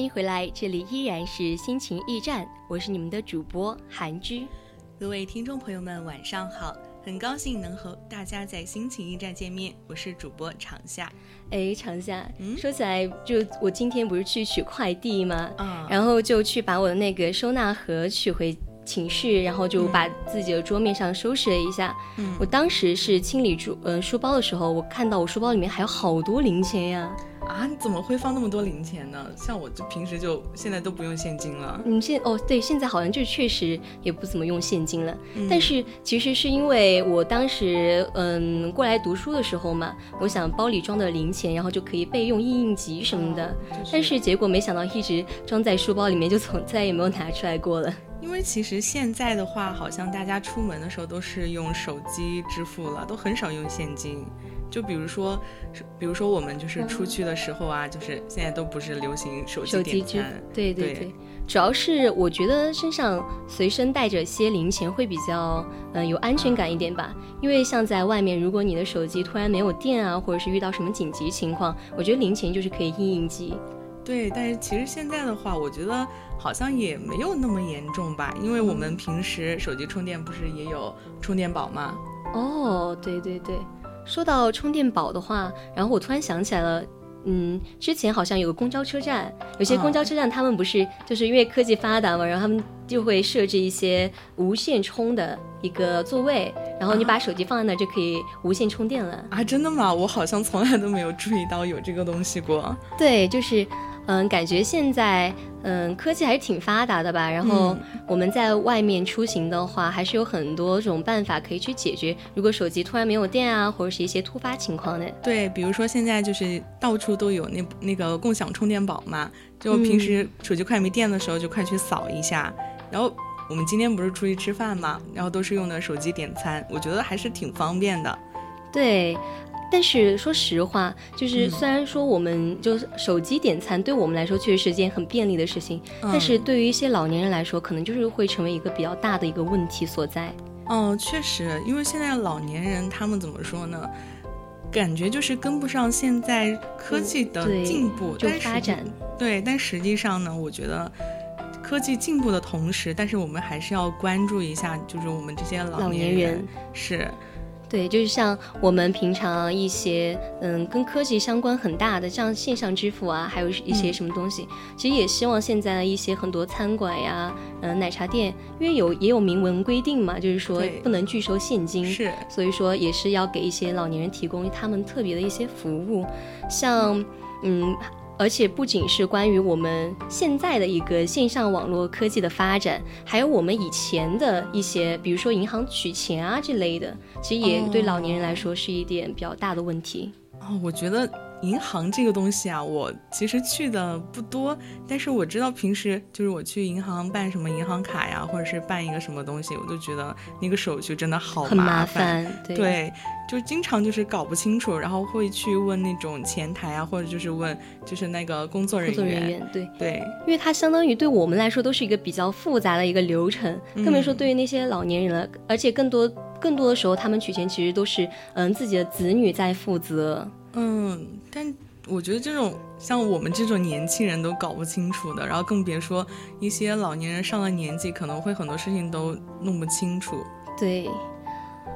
欢迎回来，这里依然是心情驿站，我是你们的主播韩居。各位听众朋友们，晚上好，很高兴能和大家在心情驿站见面，我是主播长夏。哎，长夏，嗯说起来，就我今天不是去取快递吗？啊然后就去把我的那个收纳盒取回寝室，然后就把自己的桌面上收拾了一下。嗯我当时是清理书呃书包的时候，我看到我书包里面还有好多零钱呀。啊，你怎么会放那么多零钱呢？像我就平时就现在都不用现金了。嗯，现哦对，现在好像就确实也不怎么用现金了。嗯但是其实是因为我当时嗯过来读书的时候嘛，我想包里装的零钱，然后就可以备用应应急什么的。哦就但是结果没想到一直装在书包里面，就从再也没有拿出来过了。因为其实现在的话，好像大家出门的时候都是用手机支付了，都很少用现金。就比如说，比如说我们就是出去的时候啊，就是现在都不是流行手机点餐，，对对对对，主要是我觉得身上随身带着些零钱会比较嗯、有安全感一点吧。因为像在外面，如果你的手机突然没有电啊，或者是遇到什么紧急情况，我觉得零钱就是可以应应急。对，但是其实现在的话，我觉得好像也没有那么严重吧，因为我们平时手机充电不是也有充电宝吗？哦，对对对，说到充电宝的话，然后我突然想起来了。嗯，之前好像有个公交车站，有些公交车站他们不是就是因为科技发达嘛，然后他们就会设置一些无线充的一个座位，然后你把手机放在那儿就可以无线充电了。啊，真的吗？我好像从来都没有注意到有这个东西过。对，就是，嗯，感觉现在，嗯，科技还是挺发达的吧。然后嗯我们在外面出行的话，还是有很多种办法可以去解决。如果手机突然没有电啊，或者是一些突发情况的，对，比如说现在就是到处都有那那个共享充电宝嘛，就平时手机快没电的时候就快去扫一下。然后我们今天不是出去吃饭嘛，然后都是用的手机点餐，我觉得还是挺方便的。对。但是说实话，就是嗯虽然说我们就是手机点餐对我们来说确实是件很便利的事情，嗯但是对于一些老年人来说，可能就是会成为一个比较大的一个问题所在。哦，确实，因为现在老年人他们怎么说呢？感觉就是跟不上现在科技的进步，就发展。对，但实际上呢，我觉得科技进步的同时，但是我们还是要关注一下，就是我们这些老年人是，对，就是像我们平常一些嗯跟科技相关很大的，像线上支付啊，还有一些嗯。什么东西，其实也希望现在一些很多餐馆呀，嗯、奶茶店，因为有也有明文规定嘛，就是说不能拒收现金，是，所以说也是要给一些老年人提供他们特别的一些服务，像嗯。而且不仅是关于我们现在的一个线上网络科技的发展，还有我们以前的一些，比如说银行取钱啊这类的，其实也对老年人来说是一点比较大的问题。哦，我觉得银行这个东西啊，我其实去的不多，但是我知道平时就是我去银行办什么银行卡呀，或者是办一个什么东西，我都觉得那个手续真的好麻烦。烦，对对，就经常就是搞不清楚，然后会去问那种前台啊，或者就是问就是那个工作人工作员。人员对，对，因为它相当于对我们来说都是一个比较复杂的一个流程，更别说嗯对于那些老年人了，而且更多更多的时候，他们取钱其实都是嗯自己的子女在负责。嗯，但我觉得这种像我们这种年轻人都搞不清楚的，然后更别说一些老年人上了年纪，可能会很多事情都弄不清楚。对，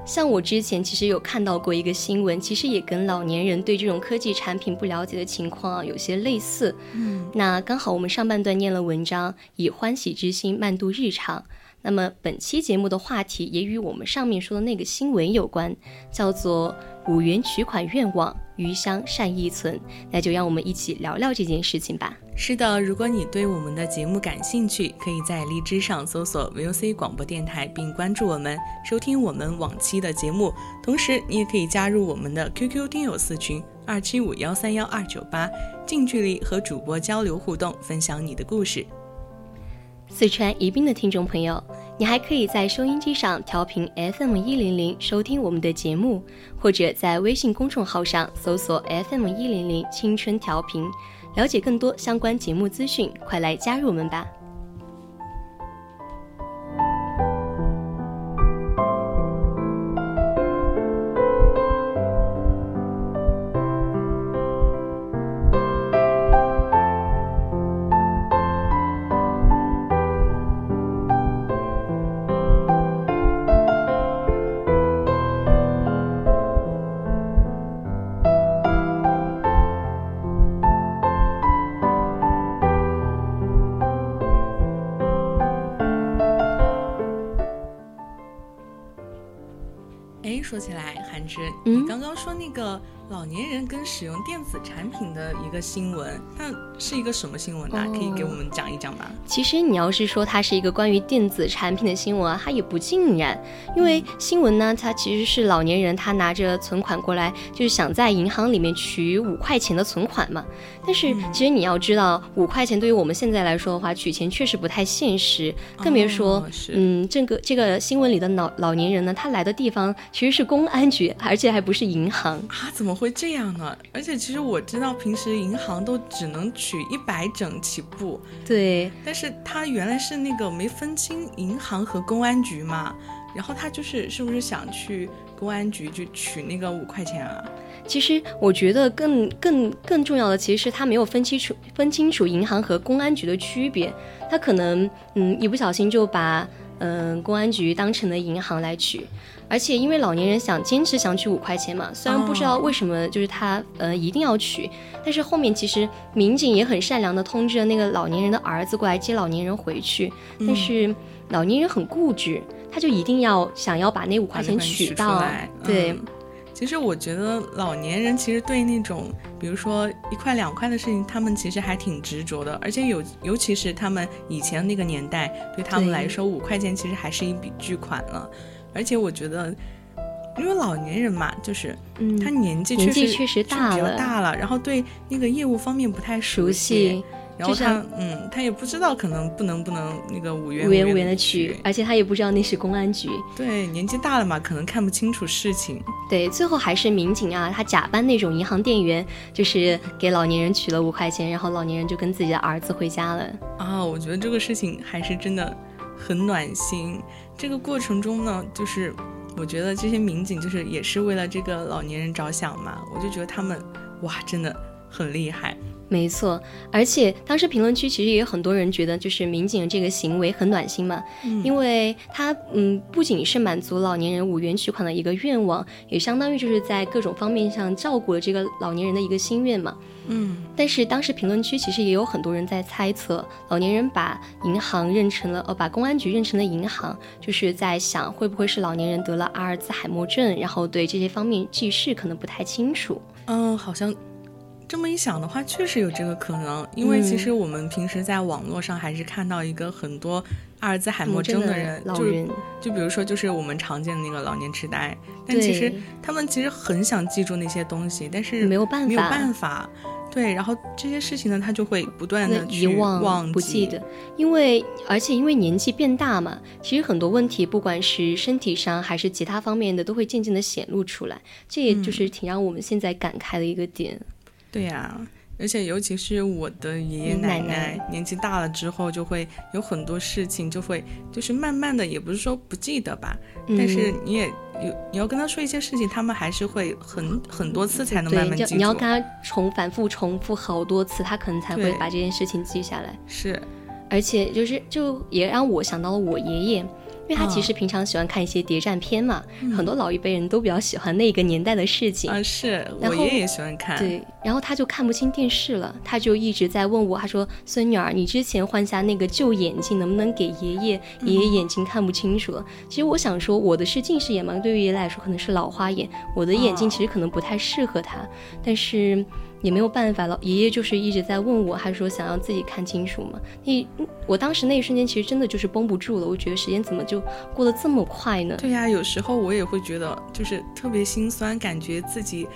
像我之前其实有看到过一个新闻，其实也跟老年人对这种科技产品不了解的情况啊有些类似。嗯，那刚好我们上半段念了文章，以欢喜之心慢度日常。那么本期节目的话题也与我们上面说的那个新闻有关，叫做“五元取款愿望，余香善意存”。那就让我们一起聊聊这件事情吧。是的，如果你对我们的节目感兴趣，可以在荔枝上搜索 VOC 广播电台，并关注我们，收听我们往期的节目。同时，你也可以加入我们的 QQ 听友四群二七五幺三幺二九八，近距离和主播交流互动，分享你的故事。四川宜宾的听众朋友，你还可以在收音机上调频 FM 一零零收听我们的节目，或者在微信公众号上搜索 FM 一零零青春调频，了解更多相关节目资讯，快来加入我们吧！起来，韩芝，嗯。说那个老年人跟使用电子产品的一个新闻，那是一个什么新闻呢、哦可以给我们讲一讲吗？其实你要是说它是一个关于电子产品的新闻啊，它也不尽然，因为新闻呢，它其实是老年人他拿着存款过来，就是想在银行里面取五块钱的存款嘛。但是其实你要知道，五块钱对于我们现在来说的话，取钱确实不太现实，更别说，哦嗯，这个这个新闻里的老老年人呢，他来的地方其实是公安局，而且还不是银行。啊，怎么会这样呢？而且其实我知道，平时银行都只能取一百整起步，对，但是他原来是那个没分清银行和公安局嘛，然后他就是是不是想去公安局就取那个五块钱啊？其实我觉得更更更重要的，其实是他没有分清楚分清楚银行和公安局的区别，他可能嗯一不小心就把嗯公安局当成了银行来取，而且因为老年人想坚持想取五块钱嘛，虽然不知道为什么就是他呃一定要取，但是后面其实民警也很善良的通知了那个老年人的儿子过来接老年人回去，但是老年人很固执，他就一定要想要把那五块钱取出到来，对。嗯其实我觉得老年人其实对那种，比如说一块两块的事情，他们其实还挺执着的，而且有尤其是他们以前那个年代，对他们来说五块钱其实还是一笔巨款了。而且我觉得，因为老年人嘛，就是嗯他年纪确实纪确实是比较大了大了，然后对那个业务方面不太熟悉，悉，然后他嗯，他也不知道可能不能不能那个五元五元五元的取，而且他也不知道那是公安局。对，年纪大了嘛，可能看不清楚事情。对，最后还是民警啊，他假扮那种银行店员，就是给老年人取了五块钱，然后老年人就跟自己的儿子回家了。啊，我觉得这个事情还是真的很暖心。这个过程中呢，就是我觉得这些民警就是也是为了这个老年人着想嘛，我就觉得他们哇，真的很厉害。没错，而且当时评论区其实也有很多人觉得，就是民警的这个行为很暖心嘛，因为他嗯不仅是满足老年人五元取款的一个愿望，也相当于就是在各种方面上照顾了这个老年人的一个心愿嘛。嗯，但是当时评论区其实也有很多人在猜测，老年人把银行认成了，呃，把公安局认成了银行，就是在想会不会是老年人得了阿尔兹海默症，然后对这些方面记事可能不太清楚。嗯，好像这么一想的话，确实有这个可能。因为其实我们平时在网络上还是看到一个很多阿尔兹海默症的人，就是老人，就比如说就是我们常见的那个老年痴呆，但其实他们其实很想记住那些东西，但是没有办法没有办法。对，然后这些事情呢，他就会不断的遗忘忘不记得，因为而且因为年纪变大嘛，其实很多问题不管是身体上还是其他方面的，都会渐渐的显露出来，这也就是挺让我们现在感慨的一个点。对呀、而且尤其是我的爷爷奶奶奶年纪大了之后，就会有很多事情就会就是慢慢的，也不是说不记得吧，但是嗯你也有你要跟他说一些事情，他们还是会很很多次才能慢慢记住。你要跟他重反复重复好多次，他可能才会把这件事情记下来。是，而且就是就也让我想到了我爷爷。因为他其实平常喜欢看一些谍战片嘛，很多老一辈人都比较喜欢那个年代的事情啊。是我爷爷喜欢看。对，然后他就看不清电视了，他就一直在问我，他说：“孙女儿，你之前换下那个旧眼镜，能不能给爷爷？爷爷眼睛看不清楚了。”其实我想说，我的是近视眼嘛，对于爷爷来说可能是老花眼，我的眼睛其实可能不太适合他，但是。也没有办法了，爷爷就是一直在问我，他说想要自己看清楚嘛。那我当时那一瞬间其实真的就是绷不住了，我觉得时间怎么就过得这么快呢？对呀，有时候我也会觉得就是特别心酸，感觉自己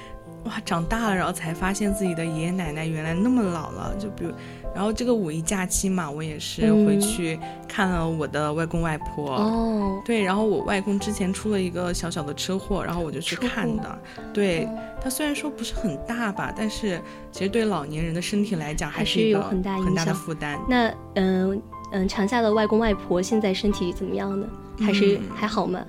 哇长大了，然后才发现自己的爷爷奶奶原来那么老了，就比如。然后这个五一假期嘛，我也是回去看了我的外公外婆。哦，对，然后我外公之前出了一个小小的车祸，然后我就去看的。对他虽然说不是很大吧，但是其实对老年人的身体来讲还是一个很大很大的负担。那嗯嗯，长夏的外公外婆现在身体怎么样呢？还是还好吗？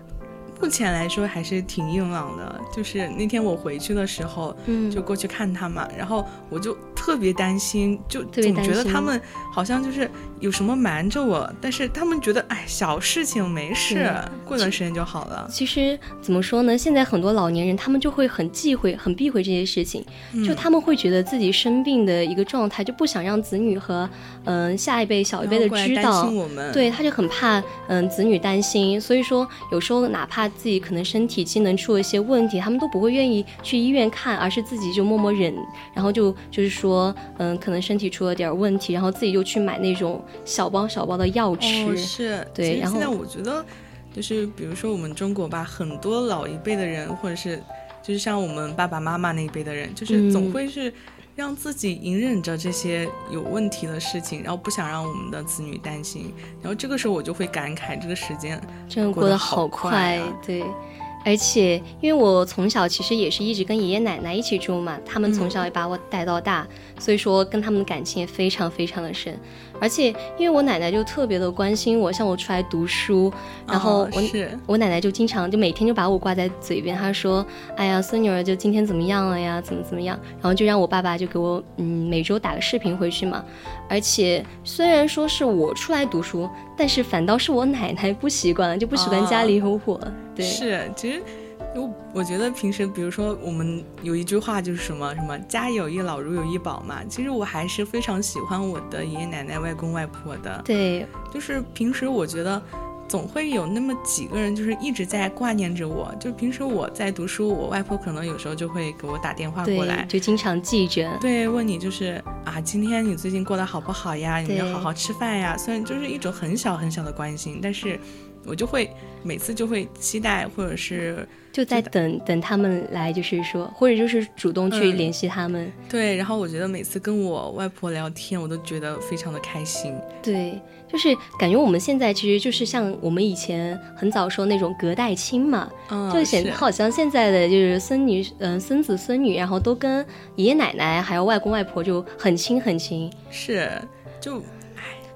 目前来说还是挺硬朗的。就是那天我回去的时候，嗯，就过去看他嘛，然后我就。特别担心，就总觉得他们好像就是有什么瞒着我，但是他们觉得哎，小事情没事，过段时间就好了。其实怎么说呢？现在很多老年人他们就会很忌讳、很避讳这些事情，就他们会觉得自己生病的一个状态，就不想让子女和嗯下一辈、小一辈的知道。对，他就很怕嗯子女担心，所以说有时候哪怕自己可能身体机能出了一些问题，他们都不会愿意去医院看，而是自己就默默忍，然后就就是说。说嗯，可能身体出了点问题，然后自己就去买那种小包小包的药吃。是，对。然后现在我觉得，就是比如说我们中国吧，很多老一辈的人，或者是就是像我们爸爸妈妈那一辈的人，就是总会是让自己隐忍着这些有问题的事情，然后不想让我们的子女担心。然后这个时候我就会感慨，这个时间真的过得好快，对。而且，因为我从小其实也是一直跟爷爷奶奶一起住嘛，他们从小也把我带到大，所以说跟他们的感情也非常非常的深。而且，因为我奶奶就特别的关心我，像我出来读书，然后我我奶奶就经常就每天就把我挂在嘴边，她说：“哎呀，孙女儿就今天怎么样了呀？怎么怎么样？”然后就让我爸爸就给我嗯每周打个视频回去嘛。而且虽然说是我出来读书，但是反倒是我奶奶不习惯，就不习惯家里有我。对，是其实。我我觉得平时，比如说我们有一句话就是什么什么“家有一老，如有一宝”嘛。其实我还是非常喜欢我的爷爷奶奶、外公外婆的。对，就是平时我觉得总会有那么几个人，就是一直在挂念着我。就平时我在读书，我外婆可能有时候就会给我打电话过来，就经常记着。对，问你就是啊，今天你最近过得好不好呀？有没有好好吃饭呀？虽然就是一种很小很小的关心，但是我就会每次就会期待，或者是。就在等等他们来，就是说，或者就是主动去联系他们。对，然后我觉得每次跟我外婆聊天，我都觉得非常的开心。对，就是感觉我们现在其实就是像我们以前很早说那种隔代亲嘛，就显得好像现在的就是孙女、嗯孙子孙女，然后都跟爷爷奶奶还有外公外婆就很亲很亲。是，就。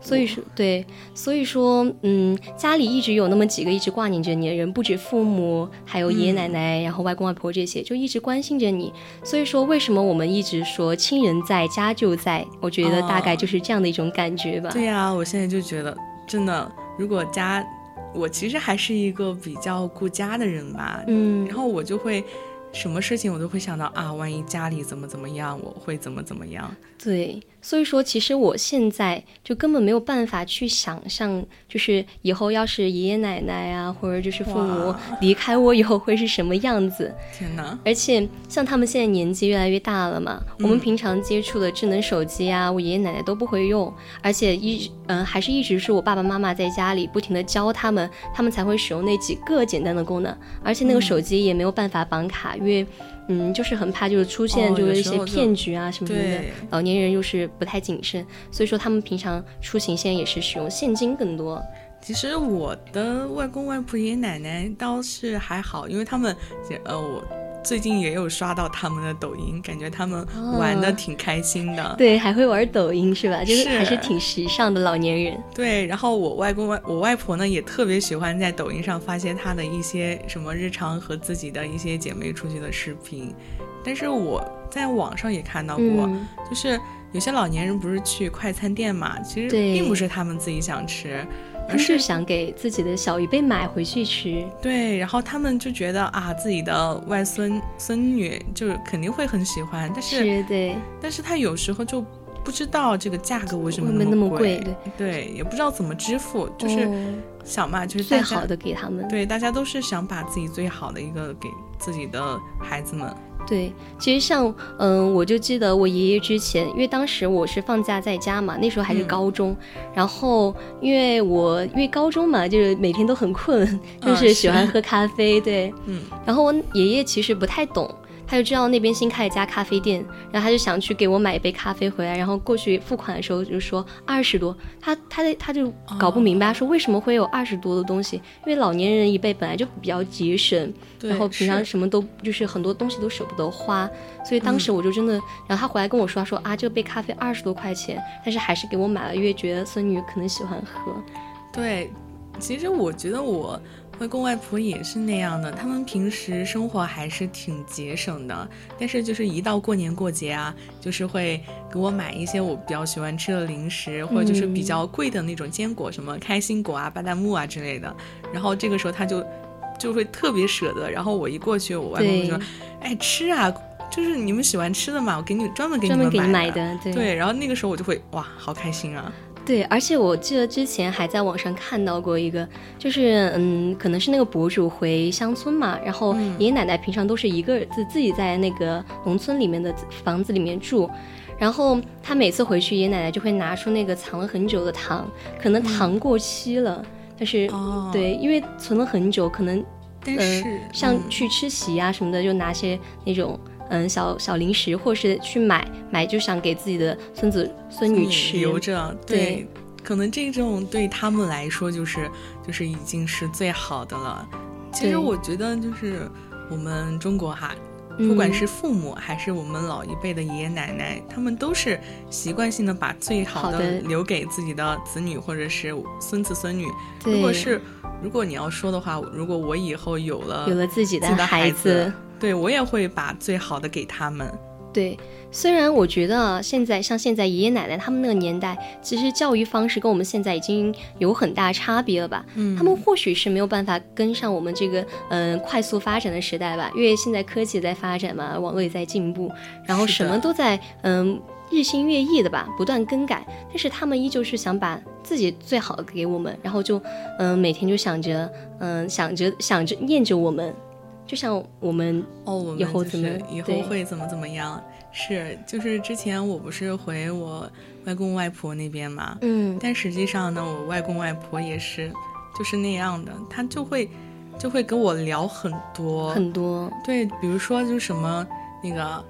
所以说，对，所以说，嗯，家里一直有那么几个一直挂念着你的人，不止父母，还有爷爷奶奶，然后外公外婆这些，就一直关心着你。所以说，为什么我们一直说亲人在家就在？我觉得大概就是这样的一种感觉吧。对呀，我现在就觉得，真的，如果家，我其实还是一个比较顾家的人吧。嗯，然后我就会。什么事情我都会想到啊，万一家里怎么怎么样，我会怎么怎么样。对，所以说其实我现在就根本没有办法去想象，就是以后要是爷爷奶奶啊，或者就是父母离开我以后会是什么样子。天哪！而且像他们现在年纪越来越大了嘛，我们平常接触的智能手机啊，我爷爷奶奶都不会用，而且一嗯还是一直是我爸爸妈妈在家里不停的教他们，他们才会使用那几个简单的功能，而且那个手机也没有办法绑卡。因为，嗯，就是很怕，就是出现就是一些骗局啊什么的。老年人又是不太谨慎，所以说他们平常出行现在也是使用现金更多。其实我的外公外婆、爷爷奶奶倒是还好，因为他们，呃，我最近也有刷到他们的抖音，感觉他们玩的挺开心的。对，还会玩抖音是吧？就是还是挺时尚的老年人。对，然后我外公外我外婆呢也特别喜欢在抖音上发些她的一些什么日常和自己的一些姐妹出去的视频。但是我在网上也看到过，就是有些老年人不是去快餐店嘛，其实并不是他们自己想吃。而是想给自己的小鱼辈买回去吃，对，然后他们就觉得啊，自己的外孙孙女就是肯定会很喜欢，但是对，但是他有时候就不知道这个价格为什么那么贵，对，对，也不知道怎么支付，就是想嘛，就是最好的给他们，对，大家都是想把自己最好的一个给自己的孩子们。对，其实像嗯，我就记得我爷爷之前，因为当时我是放假在家嘛，那时候还是高中，然后因为我因为高中嘛，就是每天都很困，就是喜欢喝咖啡，对，嗯，然后我爷爷其实不太懂。他就知道那边新开一家咖啡店，然后他就想去给我买一杯咖啡回来，然后过去付款的时候就说二十多，他他的他就搞不明白，说为什么会有二十多的东西？因为老年人一辈本来就比较节省，然后平常什么都就是很多东西都舍不得花，所以当时我就真的，然后他回来跟我说，他说啊这杯咖啡二十多块钱，但是还是给我买了，因为觉得孙女可能喜欢喝。对，其实我觉得我。外公外婆也是那样的，他们平时生活还是挺节省的，但是就是一到过年过节啊，就是会给我买一些我比较喜欢吃的零食，或者就是比较贵的那种坚果，什么开心果啊、巴旦木啊之类的。然后这个时候他就就会特别舍得。然后我一过去，我外公就说：“哎，吃啊，就是你们喜欢吃的嘛，我给你专门给你们买的。”对，然后那个时候我就会哇，好开心啊。对，而且我记得之前还在网上看到过一个，就是嗯，可能是那个博主回乡村嘛，然后爷爷奶奶平常都是一个自自己在那个农村里面的房子里面住，然后他每次回去，爷爷奶奶就会拿出那个藏了很久的糖，可能糖过期了，但是对，因为存了很久，可能但是像去吃席啊什么的，就拿些那种。嗯，小小零食，或是去买买，就想给自己的孙子孙女吃，留着。对，可能这种对他们来说，就是就是已经是最好的了。其实我觉得，就是我们中国哈，不管是父母还是我们老一辈的爷爷奶奶，他们都是习惯性的把最好的留给自己的子女或者是孙子孙女。如果是如果你要说的话，如果我以后有了有了自己的孩子。对，我也会把最好的给他们。对，虽然我觉得现在像现在爷爷奶奶他们那个年代，其实教育方式跟我们现在已经有很大差别了吧？嗯，他们或许是没有办法跟上我们这个嗯快速发展的时代吧，因为现在科技在发展嘛，网络也在进步，然后什么都在嗯日新月异的吧，不断更改。但是他们依旧是想把自己最好的给我们，然后就嗯每天就想着嗯想着想着念着我们。就像我们哦，我们以后怎么以后会怎么怎么样？是，就是之前我不是回我外公外婆那边嘛，嗯，但实际上呢，我外公外婆也是就是那样的，他就会就会跟我聊很多很多，对，比如说就什么那个，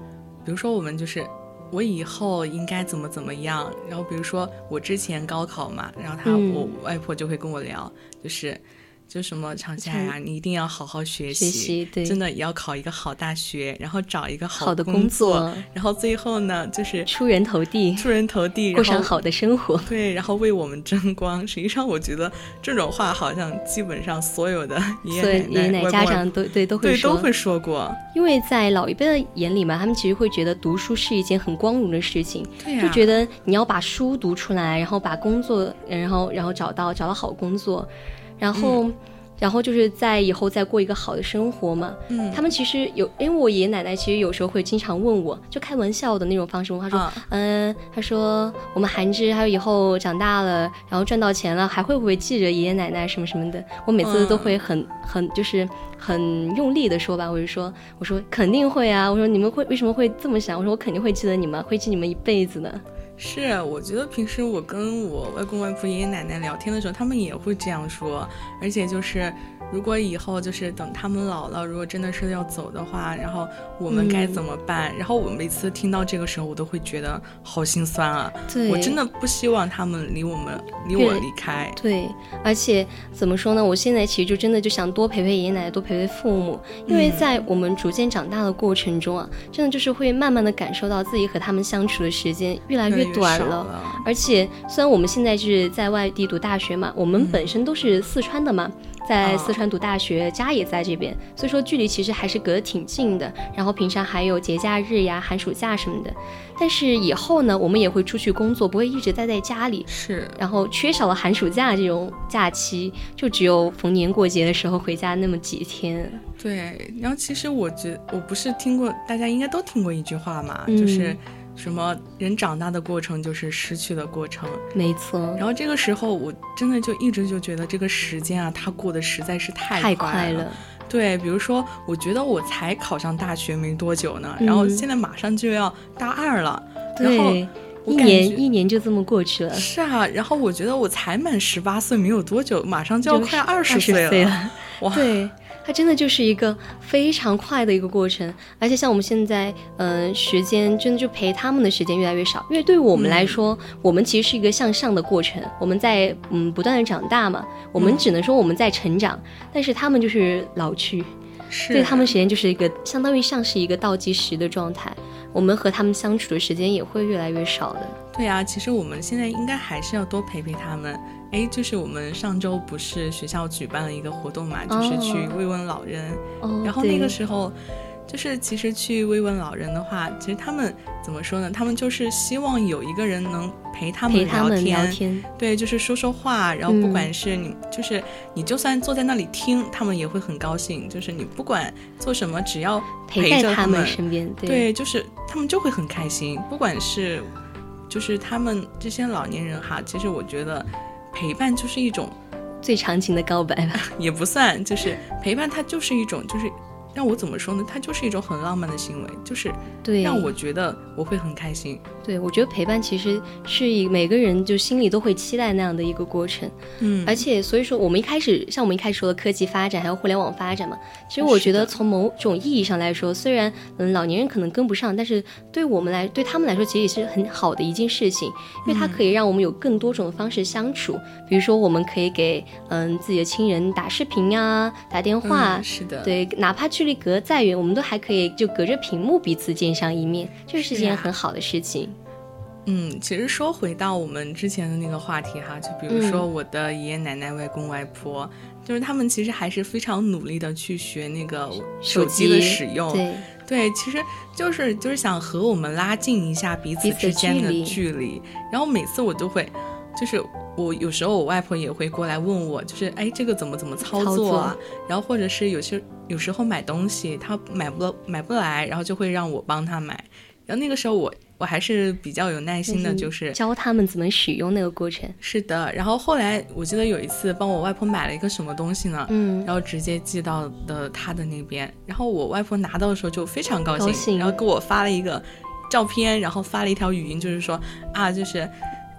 比如说我们就是我以后应该怎么怎么样，然后比如说我之前高考嘛，然后他我外婆就会跟我聊，就是。就什么长夏呀，你一定要好好学习，真的也要考一个好大学，然后找一个好的工作，然后最后呢，就是出人头地，出人头地，过上好的生活。对，然后为我们争光。实际上，我觉得这种话好像基本上所有的爷爷奶奶、家长都对都会说，都会说过。因为在老一辈的眼里嘛，他们其实会觉得读书是一件很光荣的事情，就觉得你要把书读出来，然后把工作，然后然后找到找到好工作，然后。然后就是在以后再过一个好的生活嘛。嗯，他们其实有，因为我爷爷奶奶其实有时候会经常问我，就开玩笑的那种方式问，他说，嗯，他说我们韩芝还有以后长大了，然后赚到钱了，还会不会记着爷爷奶奶什么什么的？我每次都会很很就是很用力的说吧，我就说，我说肯定会啊，我说你们会为什么会这么想？我说我肯定会记得你们，会记你们一辈子的。是，我觉得平时我跟我外公外婆、爷爷奶奶聊天的时候，他们也会这样说，而且就是。如果以后就是等他们老了，如果真的是要走的话，然后我们该怎么办？然后我每次听到这个时候，我都会觉得好心酸啊！对，我真的不希望他们离我们离我离开。对，而且怎么说呢？我现在其实就真的就想多陪陪爷爷奶奶，多陪陪父母，因为在我们逐渐长大的过程中啊，真的就是会慢慢的感受到自己和他们相处的时间越来越短了。而且虽然我们现在是在外地读大学嘛，我们本身都是四川的嘛。在四川读大学，家也在这边，所以说距离其实还是隔得挺近的。然后平常还有节假日呀、寒暑假什么的。但是以后呢，我们也会出去工作，不会一直待在家里。是。然后缺少了寒暑假这种假期，就只有逢年过节的时候回家那么几天。对。然后其实我觉我不是听过，大家应该都听过一句话嘛，就是。什么人长大的过程就是失去的过程，没错。然后这个时候，我真的就一直就觉得这个时间啊，它过得实在是太快了。对，比如说，我觉得我才考上大学没多久呢，然后现在马上就要大二了，然后一年一年就这么过去了。是啊，然后我觉得我才满十八岁没有多久，马上就要快二十岁了。哇，对。它真的就是一个非常快的一个过程，而且像我们现在，嗯，时间真的就陪他们的时间越来越少，因为对于我们来说，我们其实是一个向上的过程，我们在嗯不断的长大嘛，我们只能说我们在成长，但是他们就是老去，对他们时间就是一个相当于像是一个倒计时的状态，我们和他们相处的时间也会越来越少的。对呀，其实我们现在应该还是要多陪陪他们。哎，就是我们上周不是学校举办了一个活动嘛，就是去慰问老人。然后那个时候，就是其实去慰问老人的话，其实他们怎么说呢？他们就是希望有一个人能陪他们聊天，对，就是说说话。然后不管是你，就是你就算坐在那里听，他们也会很高兴。就是你不管做什么，只要陪着他们身边，对，就是他们就会很开心。不管是就是他们这些老年人哈，其实我觉得。陪伴就是一种最长情的告白吧，也不算，就是陪伴，它就是一种，就是。让我怎么说呢？它就是一种很浪漫的行为，就是对让我觉得我会很开心。对，我觉得陪伴其实是以每个人就心里都会期待那样的一个过程。嗯，而且所以说我们一开始像我们一开始说的科技发展还有互联网发展嘛，其实我觉得从某种意义上来说，虽然嗯老年人可能跟不上，但是对我们来对他们来说其实也是很好的一件事情，因为它可以让我们有更多种方式相处。比如说我们可以给嗯自己的亲人打视频呀，打电话，是的，对，哪怕距离隔再远，我们都还可以就隔着屏幕彼此见上一面，这是件很好的事情。嗯，其实说回到我们之前的那个话题哈，就比如说我的爷爷奶奶、外公外婆，就是他们其实还是非常努力的去学那个手机的使用。对，对，其实就是就是想和我们拉近一下彼此之间的距离。然后每次我都会，就是。我有时候我外婆也会过来问我，就是哎，这个怎么怎么操作啊？然后或者是有些有时候买东西他买不买不来，然后就会让我帮他买。然后那个时候我我还是比较有耐心的，就是教他们怎么使用那个过程。是的。然后后来我记得有一次帮我外婆买了一个什么东西呢？嗯。然后直接寄到的她的那边。然后我外婆拿到的时候就非常高兴，然后给我发了一个照片，然后发了一条语音，就是说啊，就是。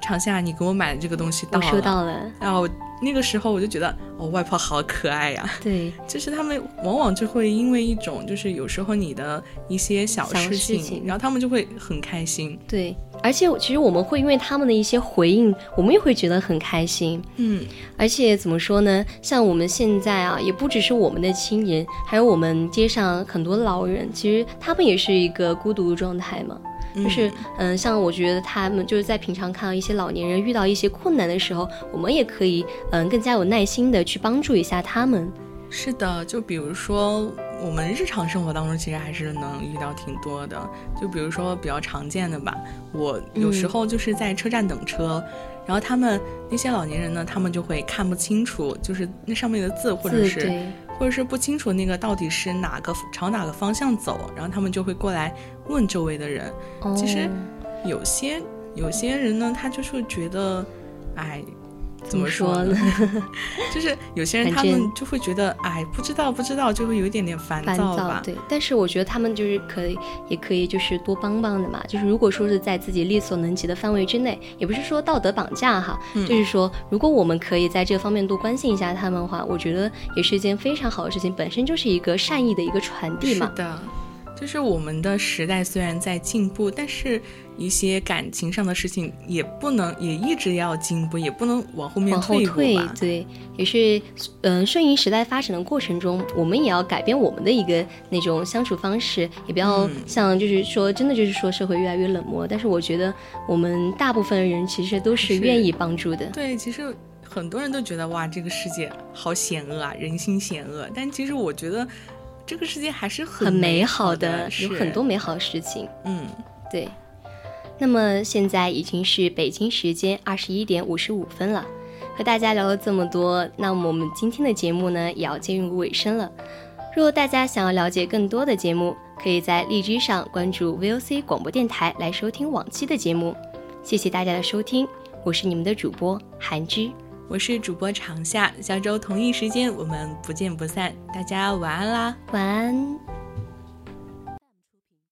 长夏，你给我买的这个东西到了，收到了。然后那个时候我就觉得，哦，外婆好可爱呀。对，就是他们往往就会因为一种，就是有时候你的一些小事情，然后他们就会很开心。对，而且其实我们会因为他们的一些回应，我们也会觉得很开心。嗯，而且怎么说呢？像我们现在啊，也不只是我们的亲人，还有我们街上很多老人，其实他们也是一个孤独的状态嘛。就是，嗯，像我觉得他们就是在平常看到一些老年人遇到一些困难的时候，我们也可以，嗯，更加有耐心的去帮助一下他们。是的，就比如说我们日常生活当中，其实还是能遇到挺多的。就比如说比较常见的吧，我有时候就是在车站等车，然后他们那些老年人呢，他们就会看不清楚，就是那上面的字，或者是。或者是不清楚那个到底是哪个朝哪个方向走，然后他们就会过来问周围的人。其实有些有些人呢，他就是觉得，哎，怎么说呢？就是有些人他们就会觉得，哎，不知道不知道，就会有一点点烦躁吧。对，但是我觉得他们就是可以，也可以就是多帮帮的嘛。就是如果说是在自己力所能及的范围之内，也不是说道德绑架哈，就是说如果我们可以在这方面多关心一下他们的话，我觉得也是一件非常好的事情，本身就是一个善意的一个传递嘛。是的。就是我们的时代虽然在进步，但是一些感情上的事情也不能也一直要进步，也不能往后面往后退。对，也是，嗯，顺应时代发展的过程中，我们也要改变我们的一个那种相处方式，也不要像就是说真的就是说社会越来越冷漠。但是我觉得我们大部分人其实都是愿意帮助的。对，其实很多人都觉得哇，这个世界好险恶啊，人心险恶。但其实我觉得。这个世界还是很美好的，有很多美好的事情。嗯，对。那么现在已经是北京时间二十一点五十五分了，和大家聊了这么多，那么我们今天的节目呢也要进入尾声了。若大家想要了解更多的节目，可以在荔枝上关注 VOC 广播电台来收听往期的节目。谢谢大家的收听，我是你们的主播韩之。我是主播长夏，下周同一时间我们不见不散，大家晚安啦，晚安。